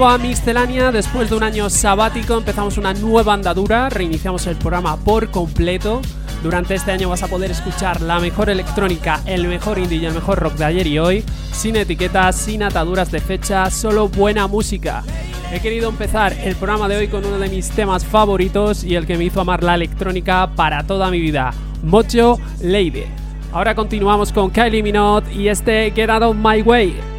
Nuevo a Mixcelania, después de un año sabático empezamos una nueva andadura, reiniciamos el programa por completo. Durante este año vas a poder escuchar la mejor electrónica, el mejor indie y el mejor rock de ayer y hoy, sin etiquetas, sin ataduras de fecha, solo buena música. He querido empezar el programa de hoy con uno de mis temas favoritos y el que me hizo amar la electrónica para toda mi vida, Mocho Lady. Ahora continuamos con Kylie Minogue y este Get Out of My Way.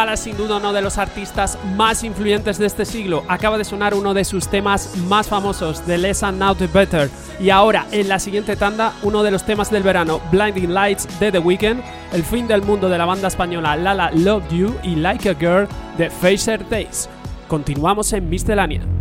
Impala sin duda uno de los artistas más influyentes de este siglo. Acaba de sonar uno de sus temas más famosos, The Less and Now The Better. Y ahora, en la siguiente tanda, uno de los temas del verano, Blinding Lights de The Weeknd, El fin del mundo de la banda española Lala Love You y Like a Girl de Fraser Days. Continuamos en Miscelánea.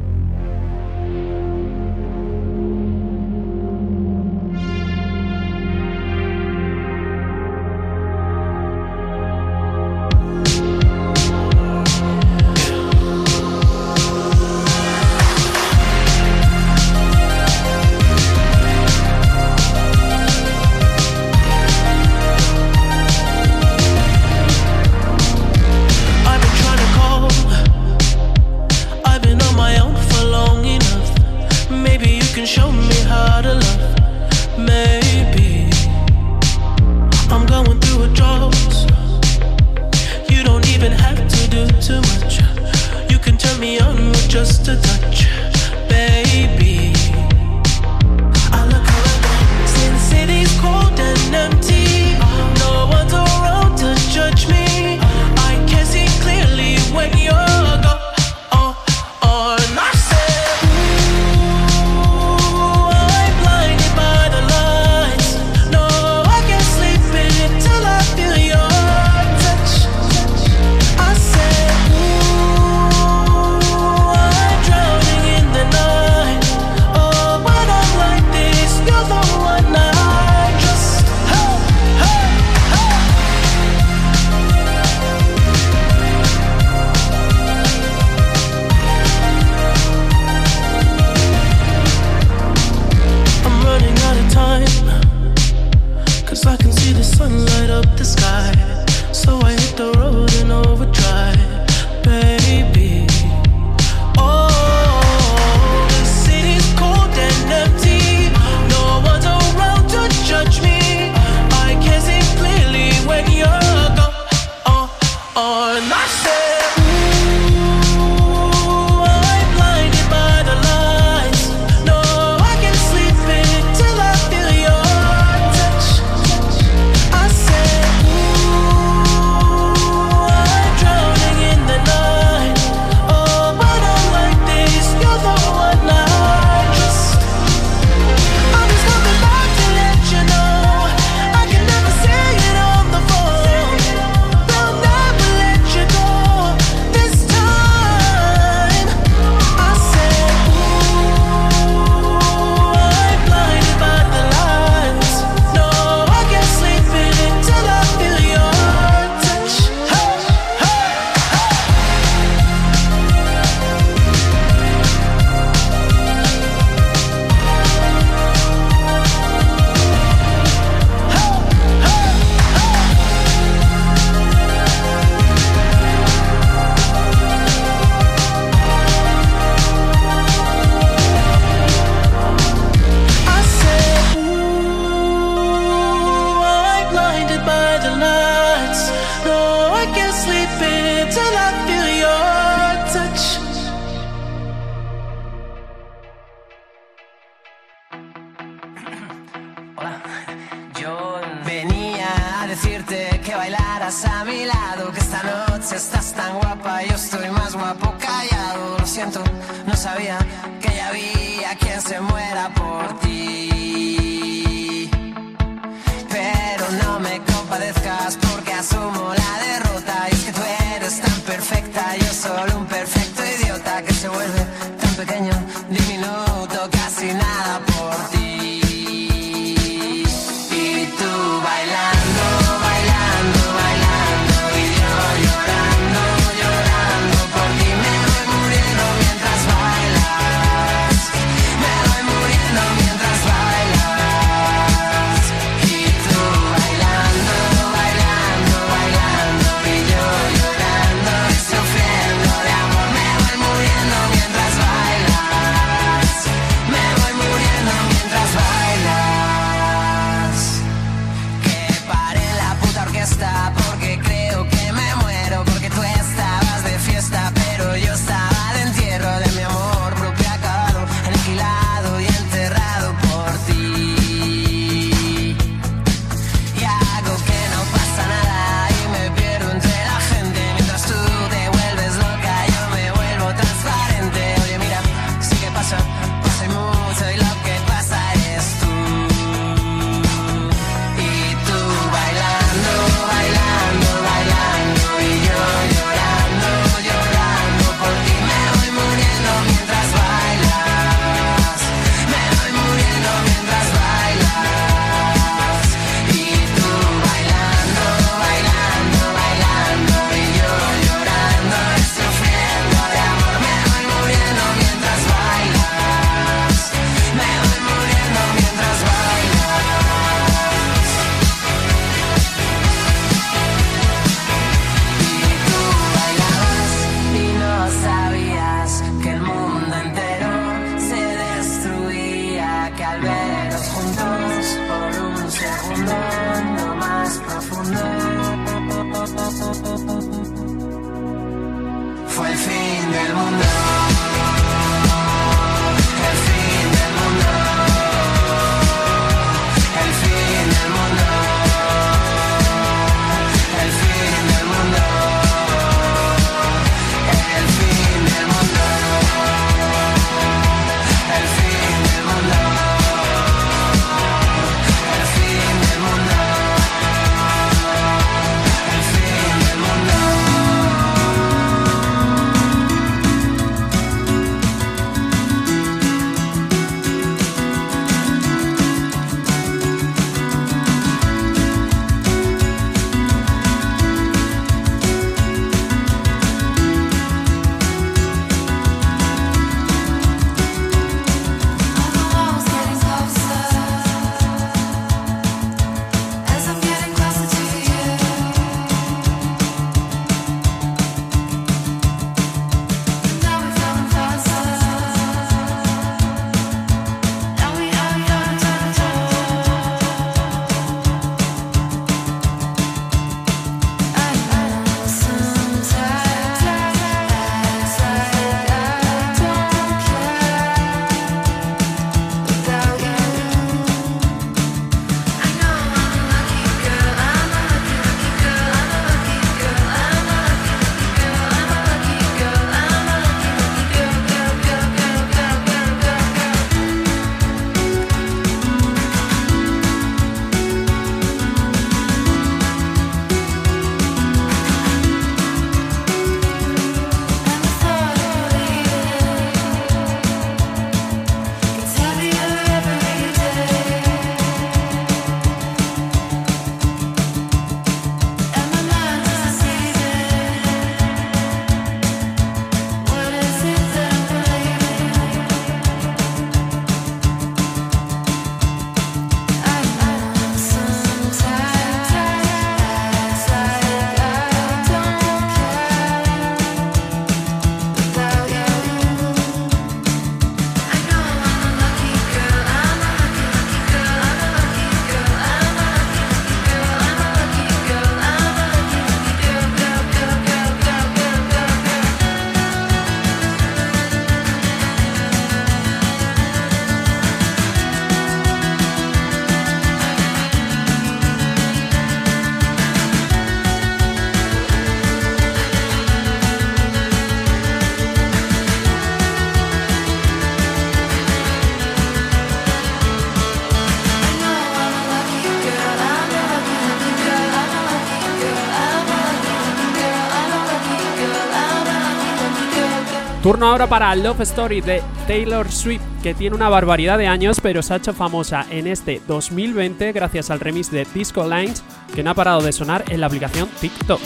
Turno ahora para Love Story de Taylor Swift, que tiene una barbaridad de años, pero se ha hecho famosa en este 2020 gracias al remix de Disco Lines, que no ha parado de sonar en la aplicación TikTok.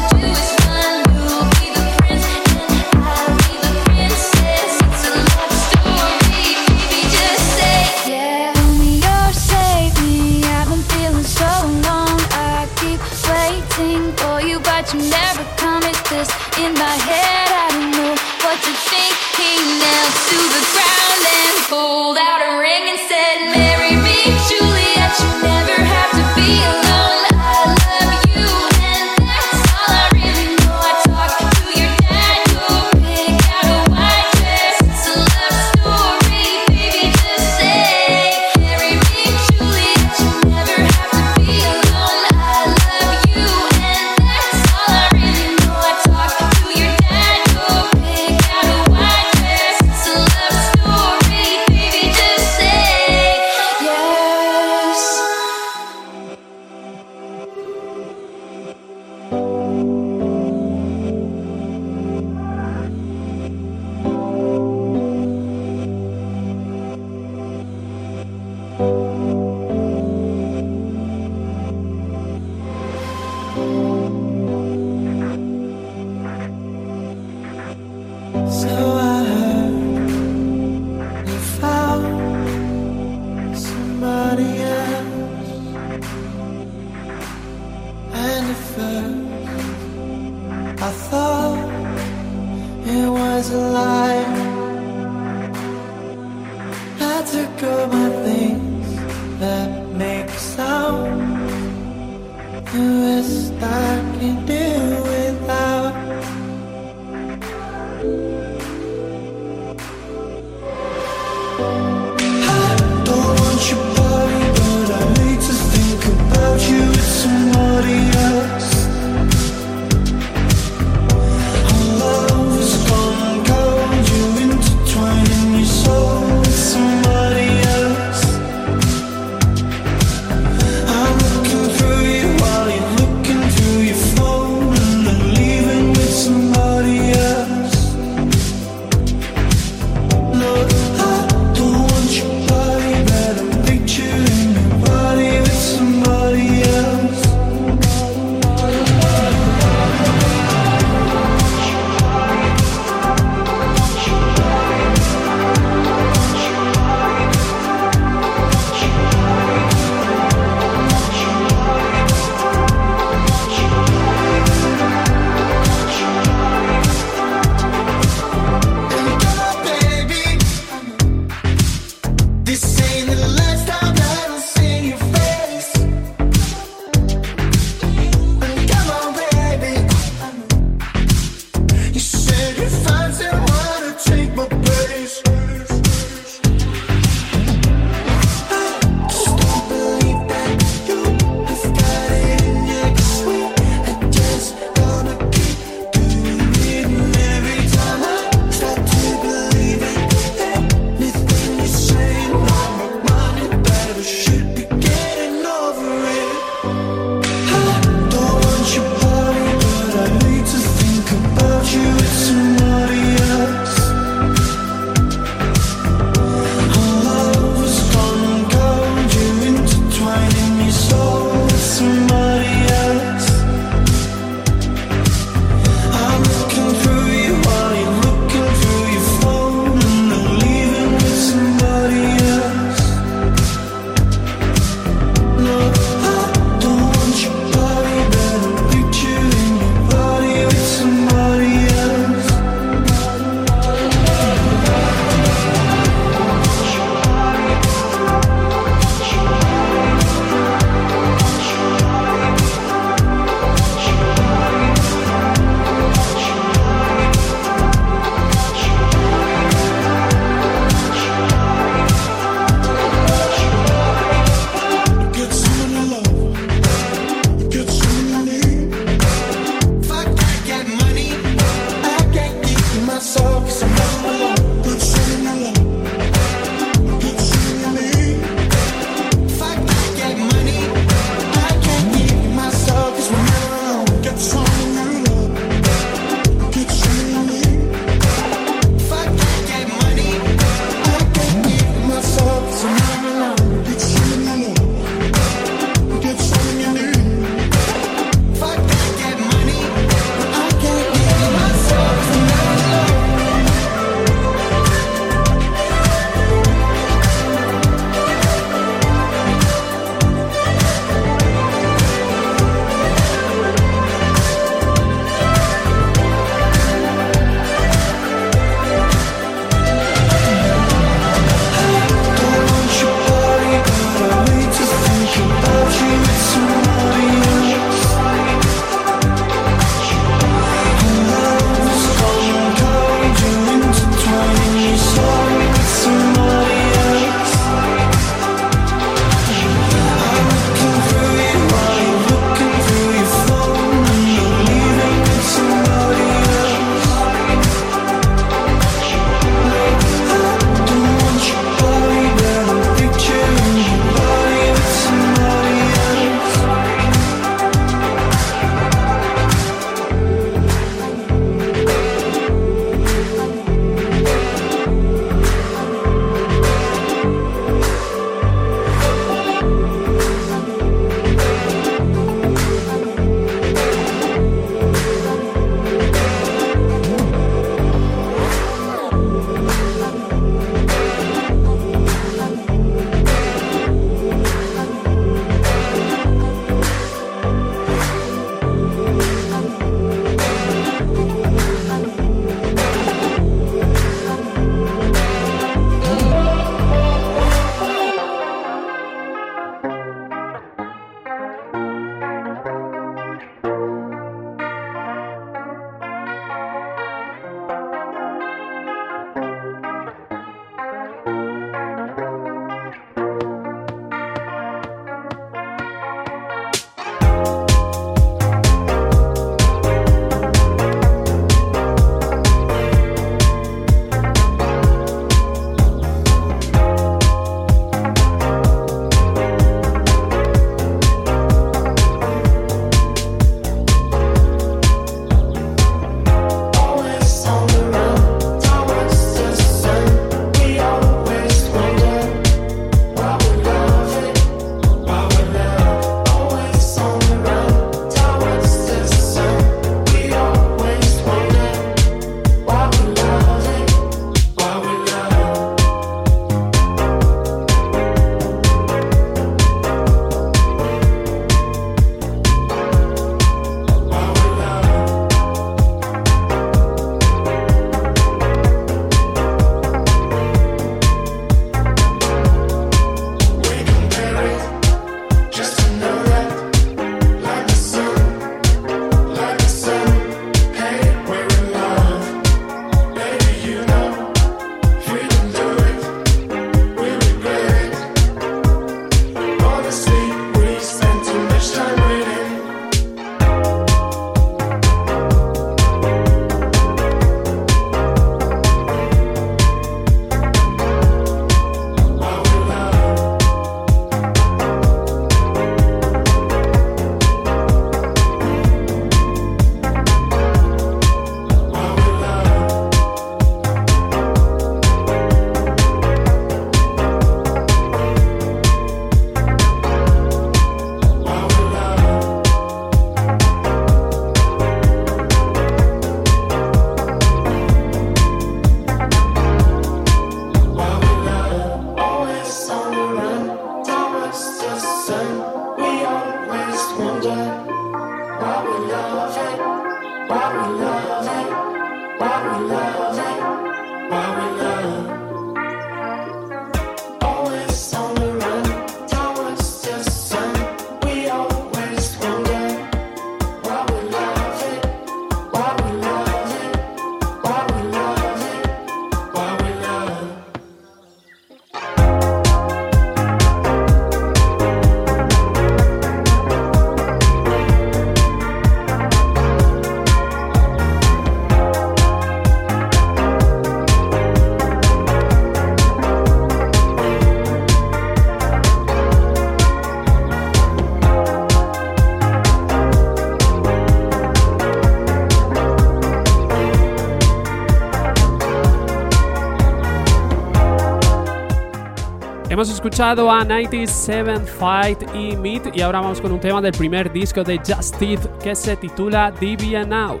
Hemos escuchado a 97 Fight y Meet y ahora vamos con un tema del primer disco de Just Teeth que se titula Divia Now.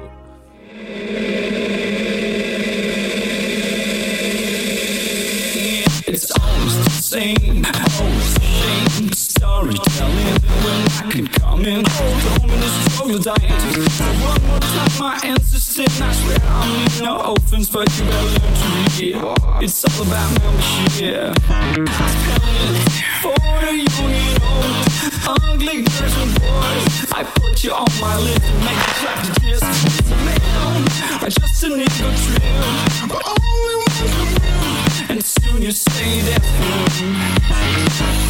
I swear I mean no offense, but you better learn to read. It's all about membership. For the union, ugly girls and boys, I put you on my list and make you clap to. Man, I just a nigga trim, but only one can. And soon you say that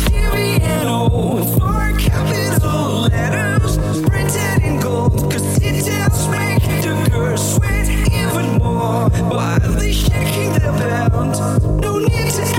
Diviano for capital letters shaking their belt No need to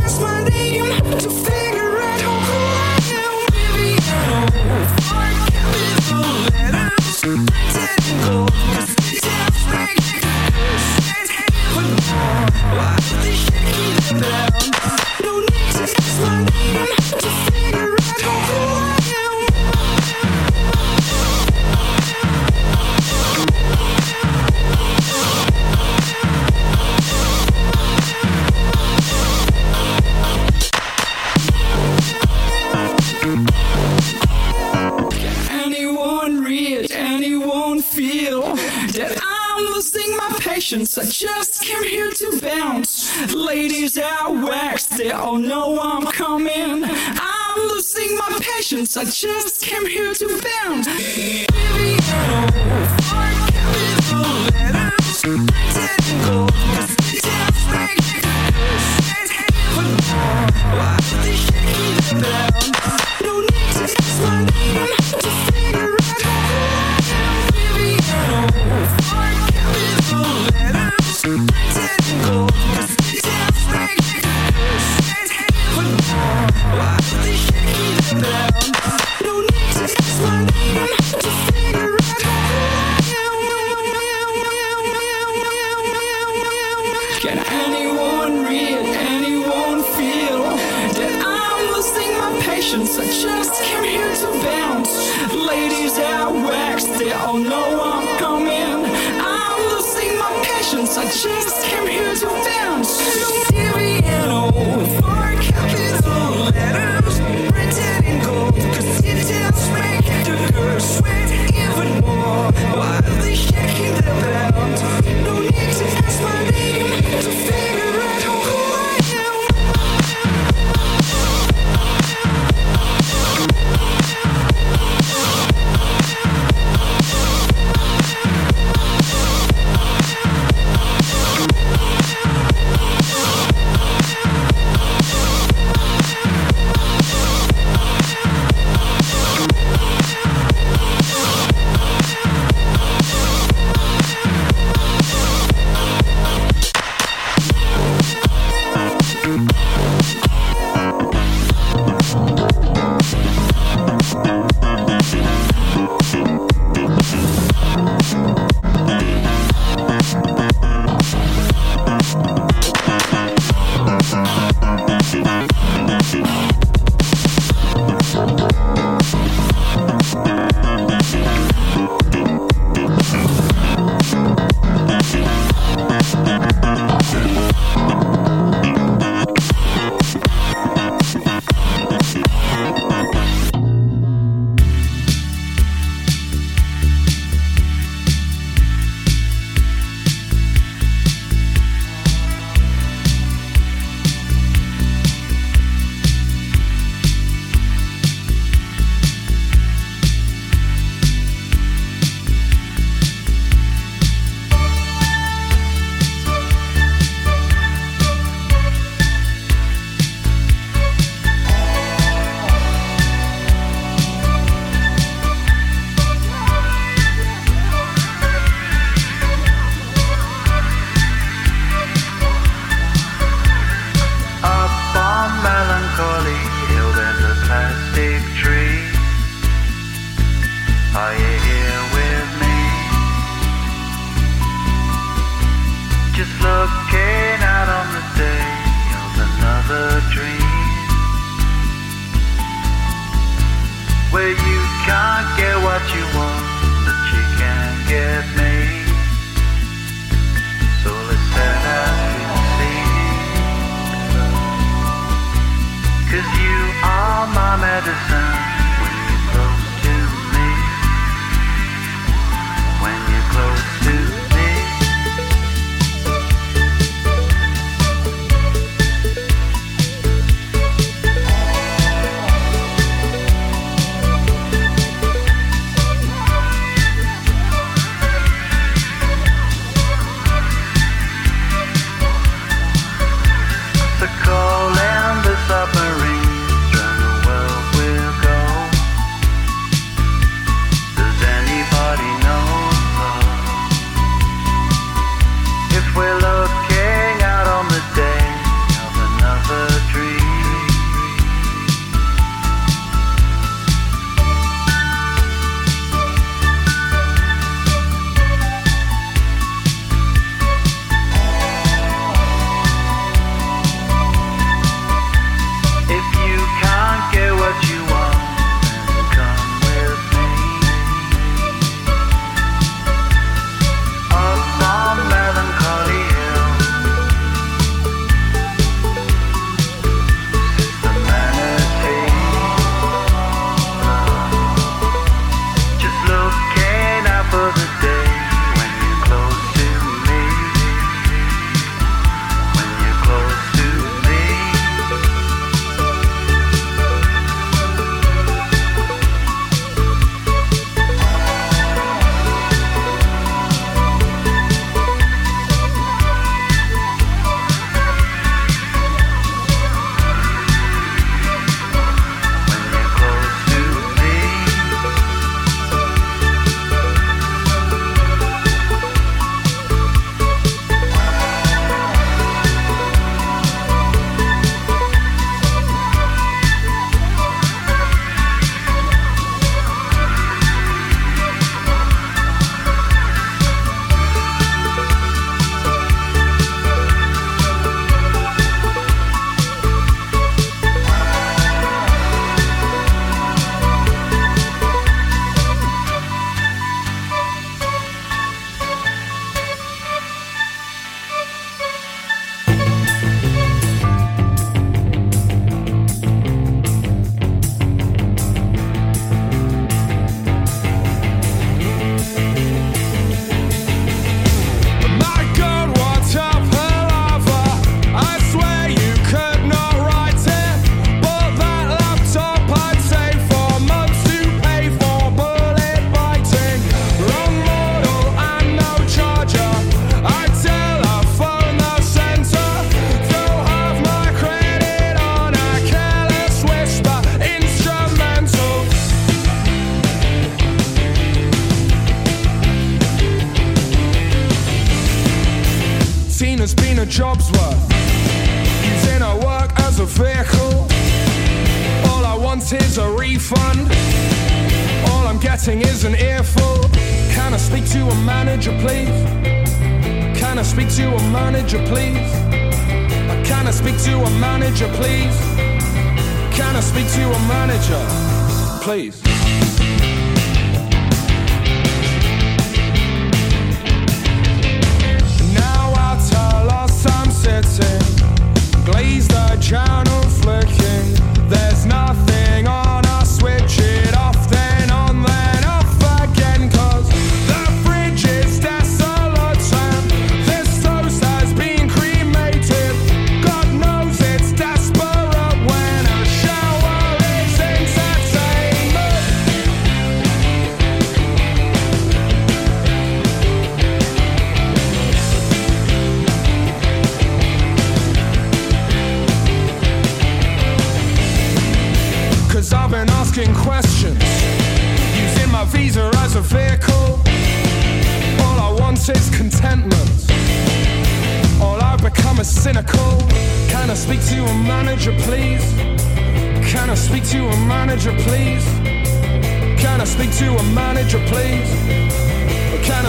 I just came here to bounce.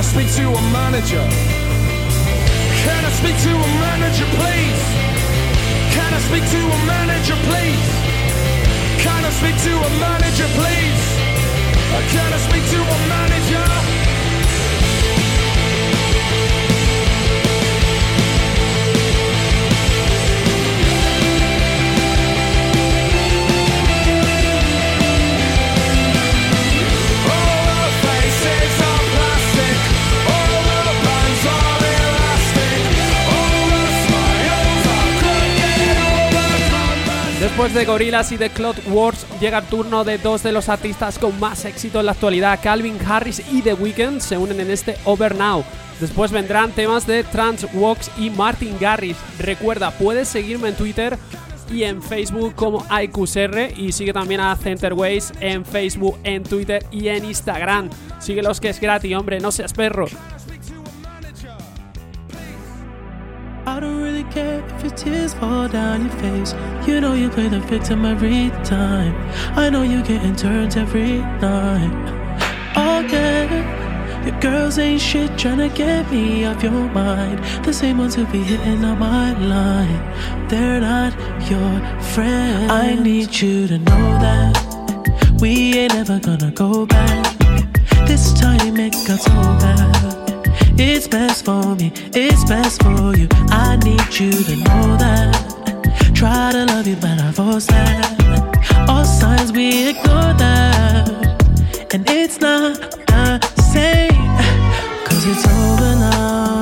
Speak to a manager? Can I speak to a manager, please? Can I speak to a manager, please? Can I speak to a manager, please? Can I speak to a manager? Después de Gorillaz y de Cloud Wars, llega el turno de dos de los artistas con más éxito en la actualidad. Calvin Harris y The Weeknd se unen en este Over Now. Después vendrán temas de Trans Walks y Martin Garrix. Recuerda, puedes seguirme en Twitter y en Facebook como IQSR y sigue también a Centerways en Facebook, en Twitter y en Instagram. Síguelos que es gratis, hombre, no seas perro. I don't really care if your tears fall down your face. You know you play the victim every time. I know you getting turned every night. Oh, okay. Your girls ain't shit tryna get me off your mind. The same ones who be hitting on my line. They're not your friends. I need you to know that we ain't ever gonna go back. This time it got so bad. It's best for me, it's best for you. I need you to know that. Try to love you, but I force that. All signs we ignore that. And it's not the same. Cause it's over now.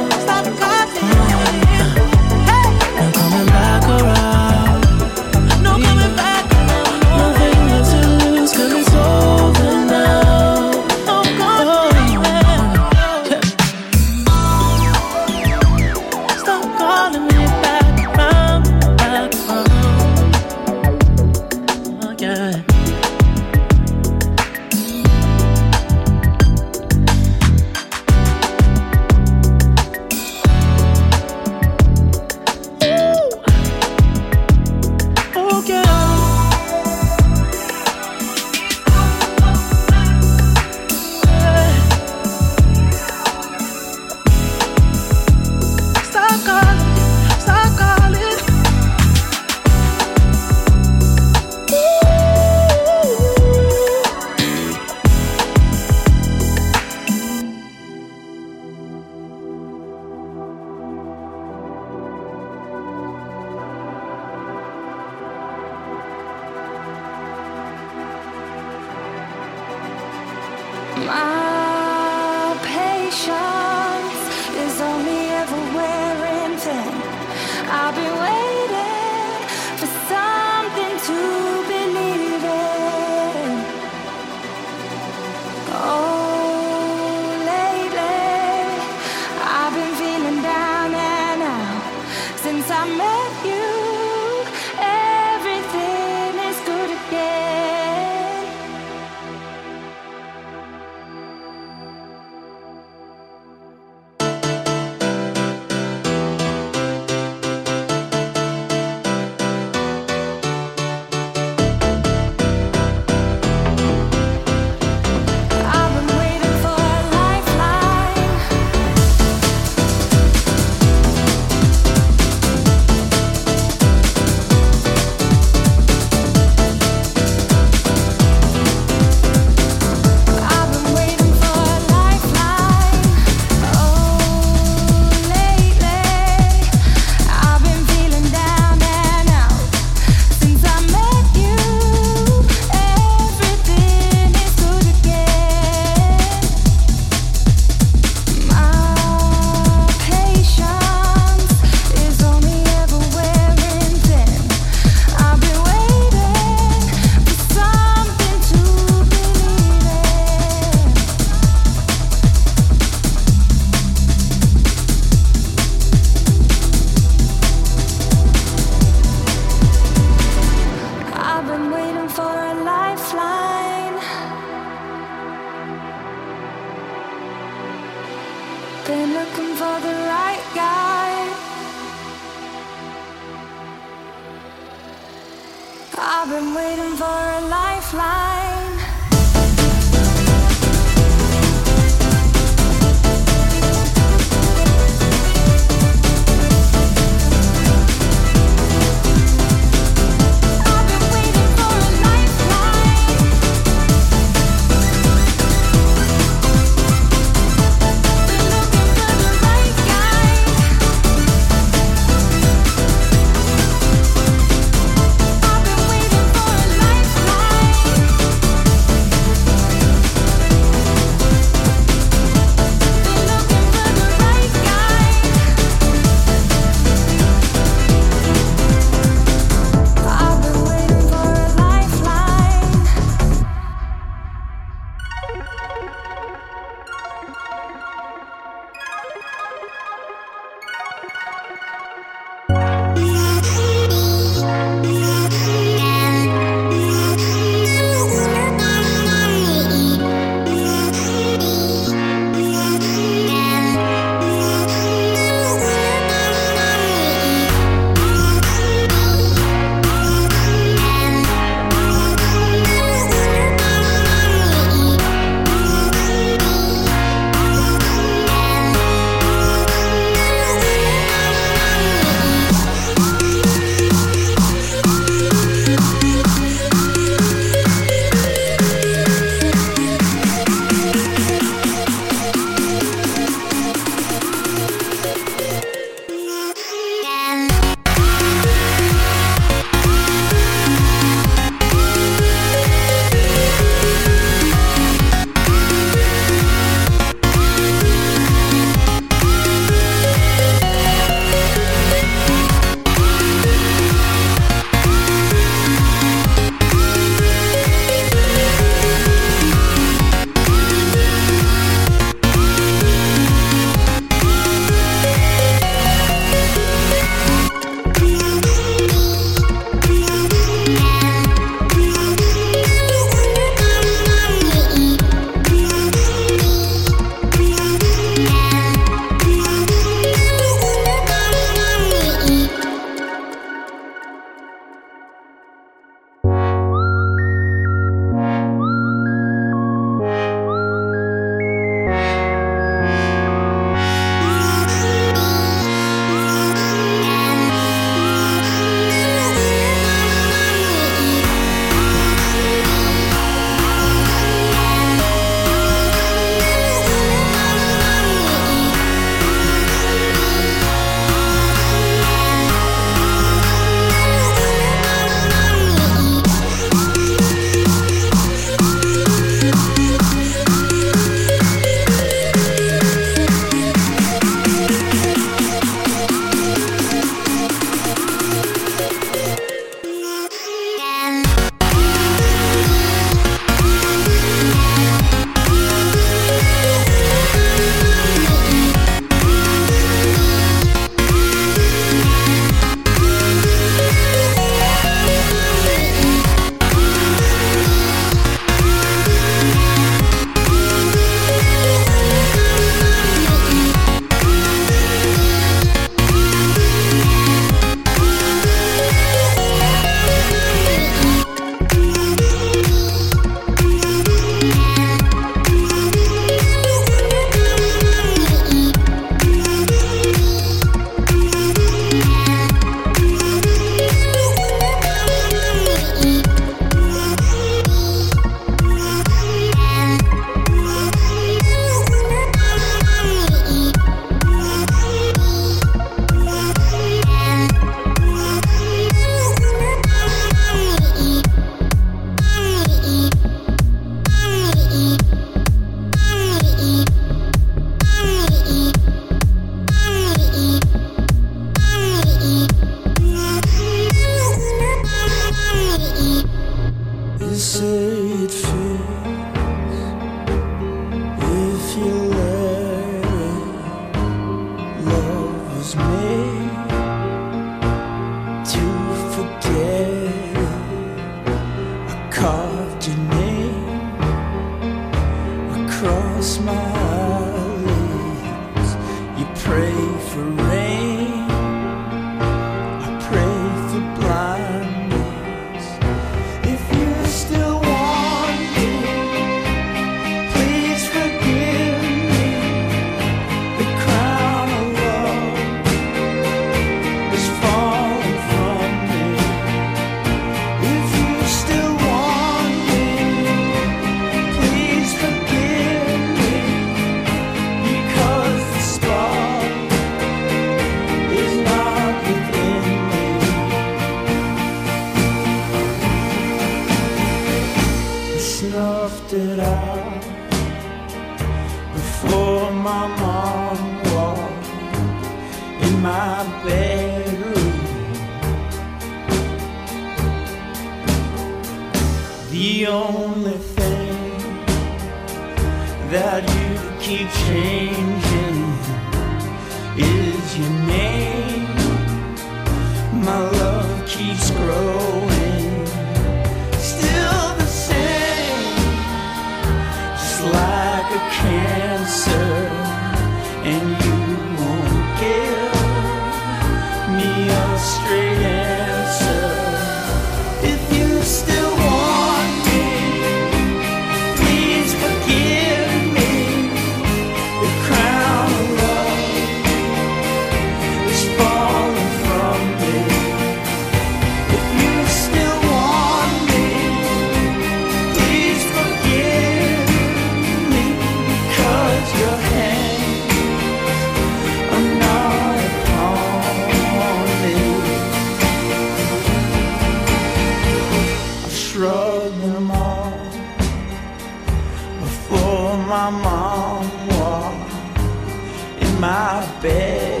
my bed.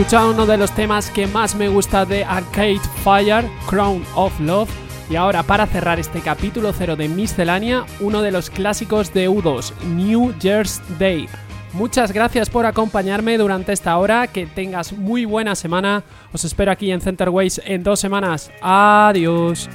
escuchado uno de los temas que más me gusta de Arcade Fire, Crown of Love, y ahora para cerrar este capítulo cero de Miscelánea, uno de los clásicos de U2, New Year's Day. Muchas gracias por acompañarme durante esta hora, que tengas muy buena semana, os espero aquí en Centerways en dos semanas, adiós.